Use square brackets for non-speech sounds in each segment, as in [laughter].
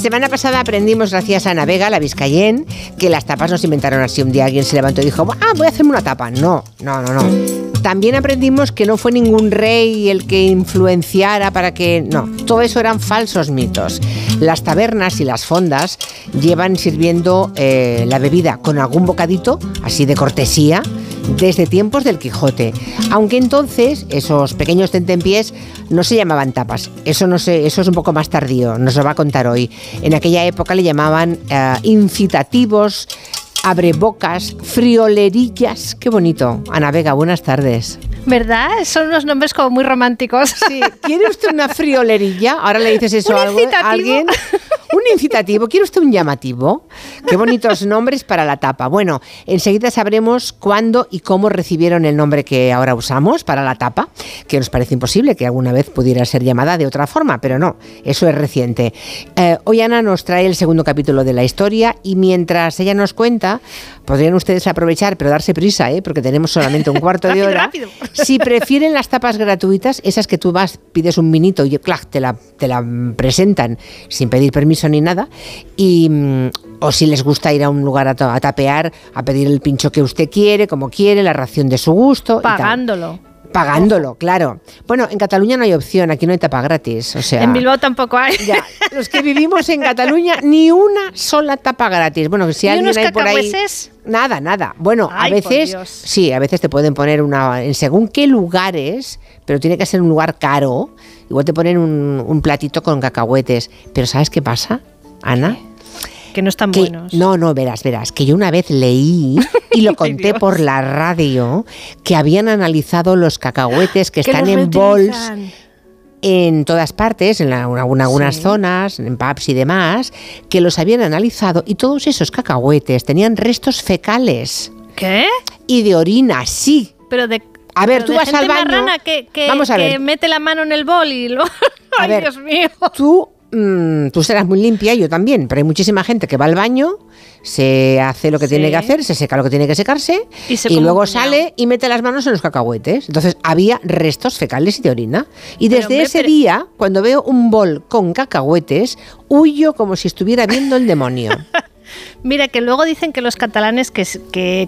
Semana pasada aprendimos, gracias a Ana Vega, la Vizcayen, que las tapas no se inventaron así. Un día alguien se levantó y dijo, ah, voy a hacerme una tapa. No, no, no, no. También aprendimos que no fue ningún rey el que influenciara para que... No, todo eso eran falsos mitos. Las tabernas y las fondas llevan sirviendo eh, la bebida con algún bocadito, así de cortesía, desde tiempos del Quijote. Aunque entonces esos pequeños tentempiés no se llamaban tapas. Eso no sé, eso es un poco más tardío, nos lo va a contar hoy. En aquella época le llamaban eh, incitativos, abrebocas, friolerillas. Qué bonito. Ana Vega, buenas tardes. ¿Verdad? Son unos nombres como muy románticos. Sí. ¿Quiere usted una friolerilla? Ahora le dices eso [laughs] a alguien. Un incitativo. ¿Quiere usted un llamativo? Qué bonitos nombres para la tapa. Bueno, enseguida sabremos cuándo y cómo recibieron el nombre que ahora usamos para la tapa, que nos parece imposible que alguna vez pudiera ser llamada de otra forma, pero no, eso es reciente. Eh, hoy Ana nos trae el segundo capítulo de la historia y mientras ella nos cuenta, podrían ustedes aprovechar, pero darse prisa, ¿eh? porque tenemos solamente un cuarto de [laughs] hora. Si prefieren las tapas gratuitas, esas que tú vas, pides un minito y clac, te la, te la presentan sin pedir permiso ni nada, y, mm, o si les gusta ir a un lugar a, tapear, a pedir el pincho que usted quiere, como quiere, la ración de su gusto. Pagándolo. Pagándolo, claro. Bueno, en Cataluña no hay opción, aquí no hay tapa gratis. O sea, en Bilbao tampoco hay. Ya, los que vivimos en Cataluña, ni una sola tapa gratis. Bueno, si alguien hay por ahí. Nada, nada. Bueno, a veces, sí, a veces te pueden poner una. En según qué lugares, pero tiene que ser un lugar caro. Igual te ponen un, un platito con cacahuetes. Pero ¿sabes qué pasa, Ana? Que no están buenos. No, no, verás, verás, que yo una vez leí [laughs] y lo conté por la radio que habían analizado los cacahuetes que, [gasps] están en bols en todas partes, en, algunas zonas, en pubs y demás, que los habían analizado y todos esos cacahuetes tenían restos fecales. ¿Qué? Y de orina, sí. Pero de a ver, tú vas al baño. que, Vamos a ver. mete la mano en el bol y lo. [laughs] Ay, Dios mío. Tú Mm, tú serás muy limpia, yo también, pero hay muchísima gente que va al baño, se hace lo que tiene que hacer, se seca lo que tiene que secarse y, luego sale y mete las manos en los cacahuetes. Entonces había restos fecales y de orina. Y desde ese día, cuando veo un bol con cacahuetes, huyo como si estuviera viendo el demonio. [laughs] Mira, que luego dicen que los catalanes que,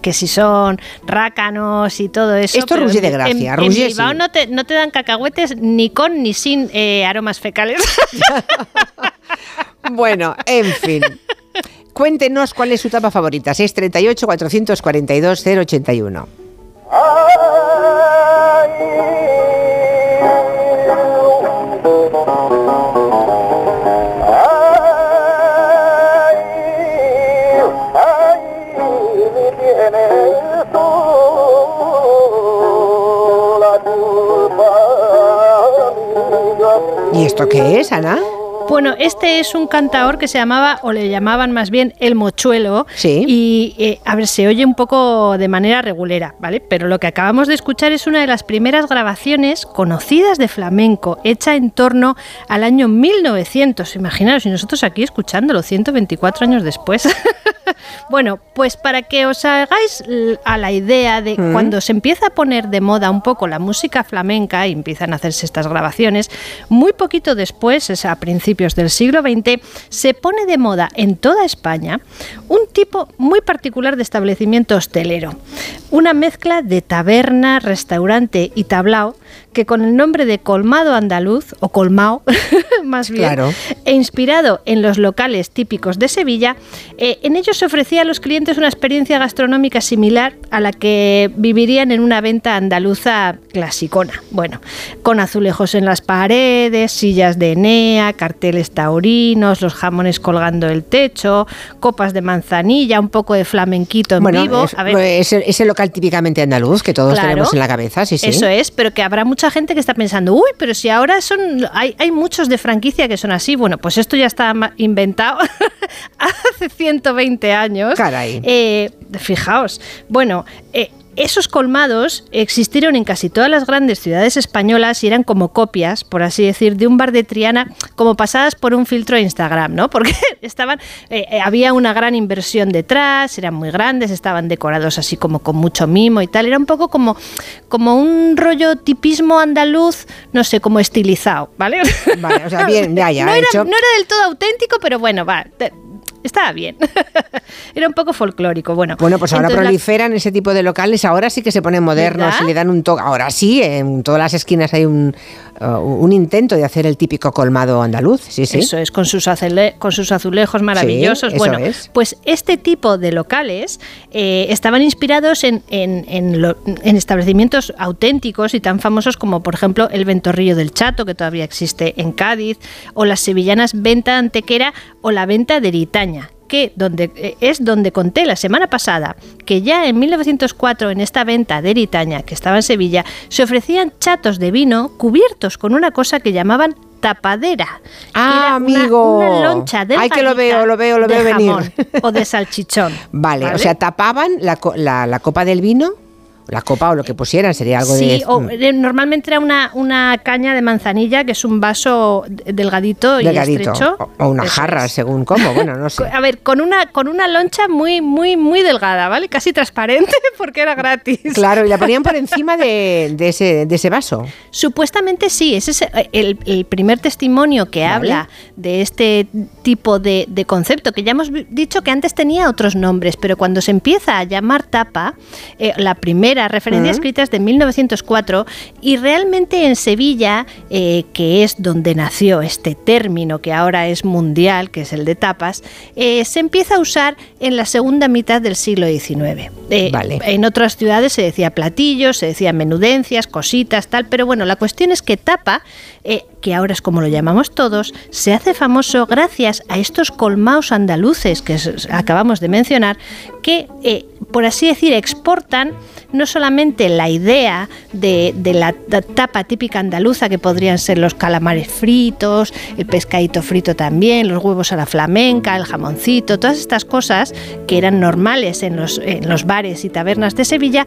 que, si son rácanos y todo eso. Esto es de gracia. En, en no, te, no te dan cacahuetes ni con ni sin eh, aromas fecales. [laughs] bueno, en fin. Cuéntenos cuál es su tapa favorita. 638 442 081. Bueno, este es un cantaor que se llamaba, o le llamaban más bien el mochuelo. Sí. Y, eh, a ver, se oye un poco de manera regulera, ¿vale? Pero lo que acabamos de escuchar es una de las primeras grabaciones conocidas de flamenco, hecha en torno al año 1900. Imaginaos, y nosotros aquí escuchándolo 124 años después. [laughs] bueno, pues para que os hagáis a la idea de mm. cuando se empieza a poner de moda un poco la música flamenca y empiezan a hacerse estas grabaciones, muy poquito después, es a principios del siglo XX, se pone de moda en toda España un tipo muy particular de establecimiento hostelero. Una mezcla de taberna, restaurante y tablao que con el nombre de colmado andaluz, o colmao [laughs] más bien, e inspirado en los locales típicos de Sevilla, eh, en ellos se ofrecía a los clientes una experiencia gastronómica similar a la que vivirían en una venta andaluza clasicona. Bueno, con azulejos en las paredes, sillas de Enea, carteles taurinos, los jamones colgando el techo, copas de manzanilla, un poco de flamenquito en vivo. Es, ese local típicamente andaluz que todos tenemos en la cabeza, sí, sí. Eso es, pero que habrá mucha gente que está pensando, uy, pero si ahora son, hay, hay muchos de franquicia que son así. Bueno, pues esto ya está inventado [laughs] hace 120 años. Caray. Eh, fijaos, bueno, eh, esos colmados existieron en casi todas las grandes ciudades españolas y eran como copias, por así decir, de un bar de Triana, como pasadas por un filtro de Instagram, ¿no? [laughs] Porque estaban, eh, eh, había una gran inversión detrás, eran muy grandes, estaban decorados así como con mucho mimo y tal. Era un poco como, como un rollo tipismo andaluz, no sé, como estilizado, ¿vale? Vale, o sea, bien, [laughs] ya, ya. no, era, no era del todo auténtico, pero bueno, va estaba bien. [laughs] Era un poco folclórico. Bueno, bueno pues ahora proliferan ese tipo de locales, ahora sí que se ponen modernos y le dan un toque. Ahora sí, en todas las esquinas hay un, uh, un intento de hacer el típico colmado andaluz. Sí, sí. Eso es, con sus, con sus azulejos maravillosos. bueno, pues este tipo de locales eh, estaban inspirados en, en, en, establecimientos auténticos y tan famosos como, por ejemplo, el Ventorrillo del Chato, que todavía existe en Cádiz, o las sevillanas Venta Antequera o la Venta de Eritaña que donde, eh, es donde conté la semana pasada que ya en 1904 en esta venta de Eritaña, que estaba en Sevilla, se ofrecían chatos de vino cubiertos con una cosa que llamaban tapadera. Ah, amigo. Una, loncha de Ay, que lo veo, lo veo, lo veo venir. o de [laughs] salchichón. Vale, o sea, tapaban la, la copa del vino la copa o lo que pusieran, sería algo de... Sí, mm. eh, normalmente era una, una caña de manzanilla, que es un vaso delgadito, y estrecho. O, una jarra, según cómo, bueno, no [laughs] sé. A ver, con una, con una loncha muy, muy, muy delgada, ¿vale? Casi transparente, [laughs] porque era gratis. Claro, y la ponían por [laughs] encima de, ese, de ese vaso. Supuestamente sí, ese es el, el primer testimonio que habla de este tipo de, de concepto, que ya hemos dicho que antes tenía otros nombres, pero cuando se empieza a llamar tapa, eh, la primera referencia escrita es de 1904 y realmente en Sevilla, eh, que es donde nació este término que ahora es mundial, que es el de tapas, eh, se empieza a usar en la segunda mitad del siglo XIX. Eh, en otras ciudades se decía platillos, se decía menudencias, cositas, tal, pero bueno, la cuestión es que tapa que ahora es como lo llamamos todos, se hace famoso gracias a estos colmaos andaluces que acabamos de mencionar, que, por así decir, exportan no solamente la idea de, la tapa típica andaluza, que podrían ser los calamares fritos, el pescadito frito también, los huevos a la flamenca, el jamoncito, todas estas cosas que eran normales en los, en los bares y tabernas de Sevilla,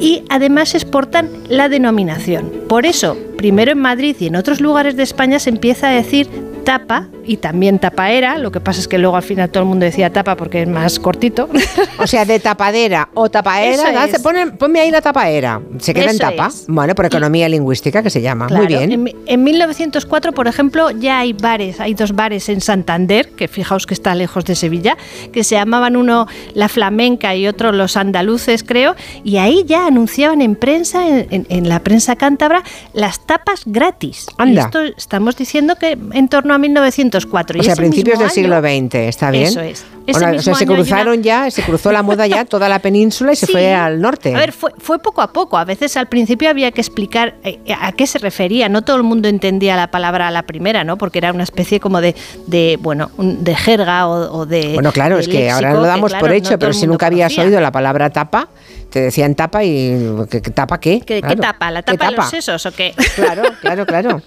y además exportan la denominación. Por eso, primero en Madrid y en otros lugares de España se empieza a decir tapa y también tapaera, lo que pasa es que luego al final todo el mundo decía tapa porque es más cortito. [laughs] O sea, de tapadera o tapaera, ponme ahí la tapaera, se queda en tapa. Bueno, por economía lingüística que se llama. Muy bien. En, en, 1904, por ejemplo, ya hay bares, hay dos bares en Santander, que fijaos que está lejos de Sevilla, que se llamaban uno La Flamenca y otro Los Andaluces, creo, y ahí ya anunciaban en prensa, en, la prensa cántabra, las tapas gratis. Anda. esto estamos diciendo que en torno 1904. O sea, a principios del siglo XX, ¿está bien? Eso es. O sea, se cruzaron ya, se cruzó la moda ya toda la península y se [laughs] fue al norte. A ver, fue, fue poco a poco. A veces al principio había que explicar eh, a qué se refería. No todo el mundo entendía la palabra a la primera, ¿no? Porque era una especie como de, de bueno, de jerga o, de. Bueno, claro, es que ahora lo damos por hecho, pero si nunca habías oído la palabra tapa, te decían tapa y ¿qué, tapa qué? ¿Qué, tapa? ¿La tapa, de los sesos o qué? Claro, claro, claro.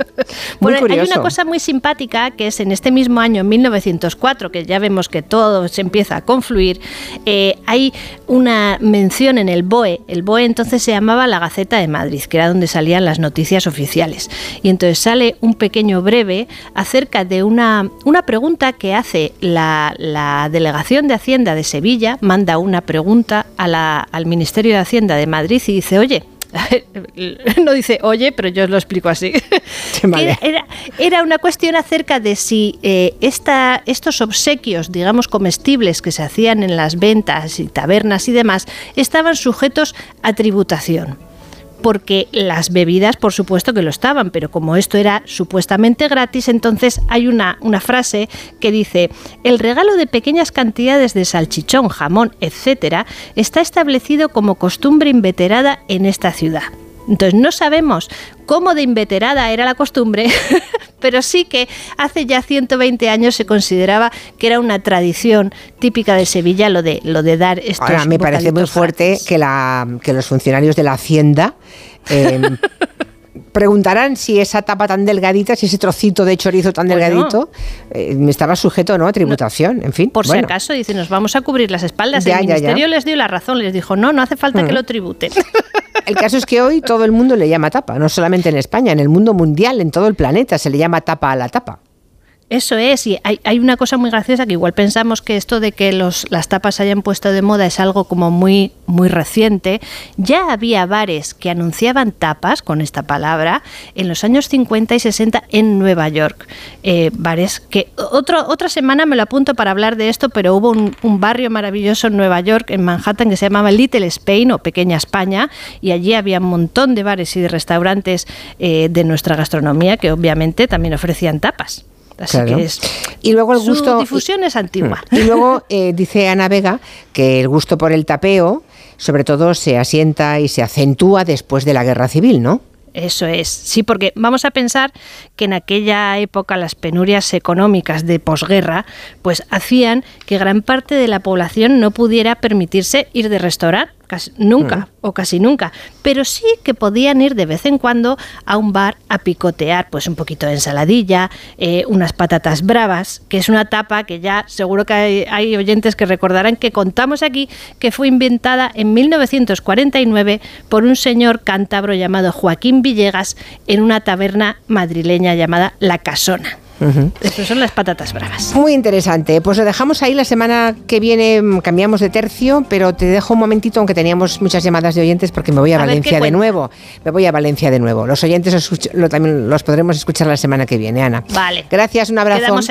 [laughs] bueno, hay una cosa muy simpática que es en este mismo año, en 1904, que ya vemos que todo se empieza a confluir, eh, hay una mención en el BOE. El BOE entonces se llamaba la Gaceta de Madrid, que era donde salían las noticias oficiales. Y entonces sale un pequeño breve acerca de una, una pregunta que hace la, Delegación de Hacienda de Sevilla, manda una pregunta al Ministerio de Hacienda de Madrid y dice, oye, [laughs] no dice oye, pero yo os lo explico así. [laughs] Era, una cuestión acerca de si eh, esta, estos obsequios, digamos, comestibles que se hacían en las ventas y tabernas y demás, estaban sujetos a tributación porque las bebidas por supuesto que lo estaban, pero como esto era supuestamente gratis, entonces hay una, una frase que dice, el regalo de pequeñas cantidades de salchichón, jamón, etcétera, está establecido como costumbre inveterada en esta ciudad. Entonces no sabemos cómo de inveterada era la costumbre, [laughs] pero sí que hace ya 120 años se consideraba que era una tradición típica de Sevilla lo de, lo de dar estos Ahora, me parece muy fuerte que, la, que los funcionarios de la Hacienda... Em, [laughs] preguntarán si esa tapa tan delgadita, si ese trocito de chorizo tan delgadito, eh, estaba sujeto ¿no? a tributación, en fin. Por si acaso, dice, nos vamos a cubrir las espaldas. el ministerio les dio la razón, les dijo, no, no hace falta que mm. lo tributen. [laughs] El caso es que hoy todo el mundo le llama tapa, no solamente en España, en el mundo mundial, en todo el planeta, se le llama tapa a la tapa. Eso es, y hay, una cosa muy graciosa que igual pensamos que esto de que los, las tapas se hayan puesto de moda es algo como muy, muy reciente. Ya había bares que anunciaban tapas con esta palabra en los años 50 y 60 en Nueva York. Eh, bares que otra semana me lo apunto para hablar de esto, pero hubo un, barrio maravilloso en Nueva York, en Manhattan, que se llamaba Little Spain o Pequeña España, y allí había un montón de bares y de restaurantes eh, de nuestra gastronomía que obviamente también ofrecían tapas. Así que es, y luego el gusto, su difusión es antigua. Y luego eh, dice Ana Vega que el gusto por el tapeo, sobre todo, se asienta y se acentúa después de la guerra civil, ¿no? Eso es, sí, porque vamos a pensar que en aquella época las penurias económicas de posguerra pues hacían que gran parte de la población no pudiera permitirse ir de restaurante nunca mm. o casi nunca, pero sí que podían ir de vez en cuando a un bar a picotear pues un poquito de ensaladilla, eh, unas patatas bravas, que es una tapa que ya seguro que hay, hay oyentes que recordarán que contamos aquí que fue inventada en 1949 por un señor cántabro llamado Joaquín Villegas en una taberna madrileña llamada La Casona. Estas son las patatas bravas. Muy interesante. Pues lo dejamos ahí la semana que viene, mm, cambiamos de tercio, pero te dejo un momentito, aunque teníamos muchas llamadas de oyentes, porque me voy a, Valencia de nuevo. Me voy a Valencia de nuevo. Los oyentes también los podremos escuchar la semana que viene, Ana. Vale. Gracias, un abrazo.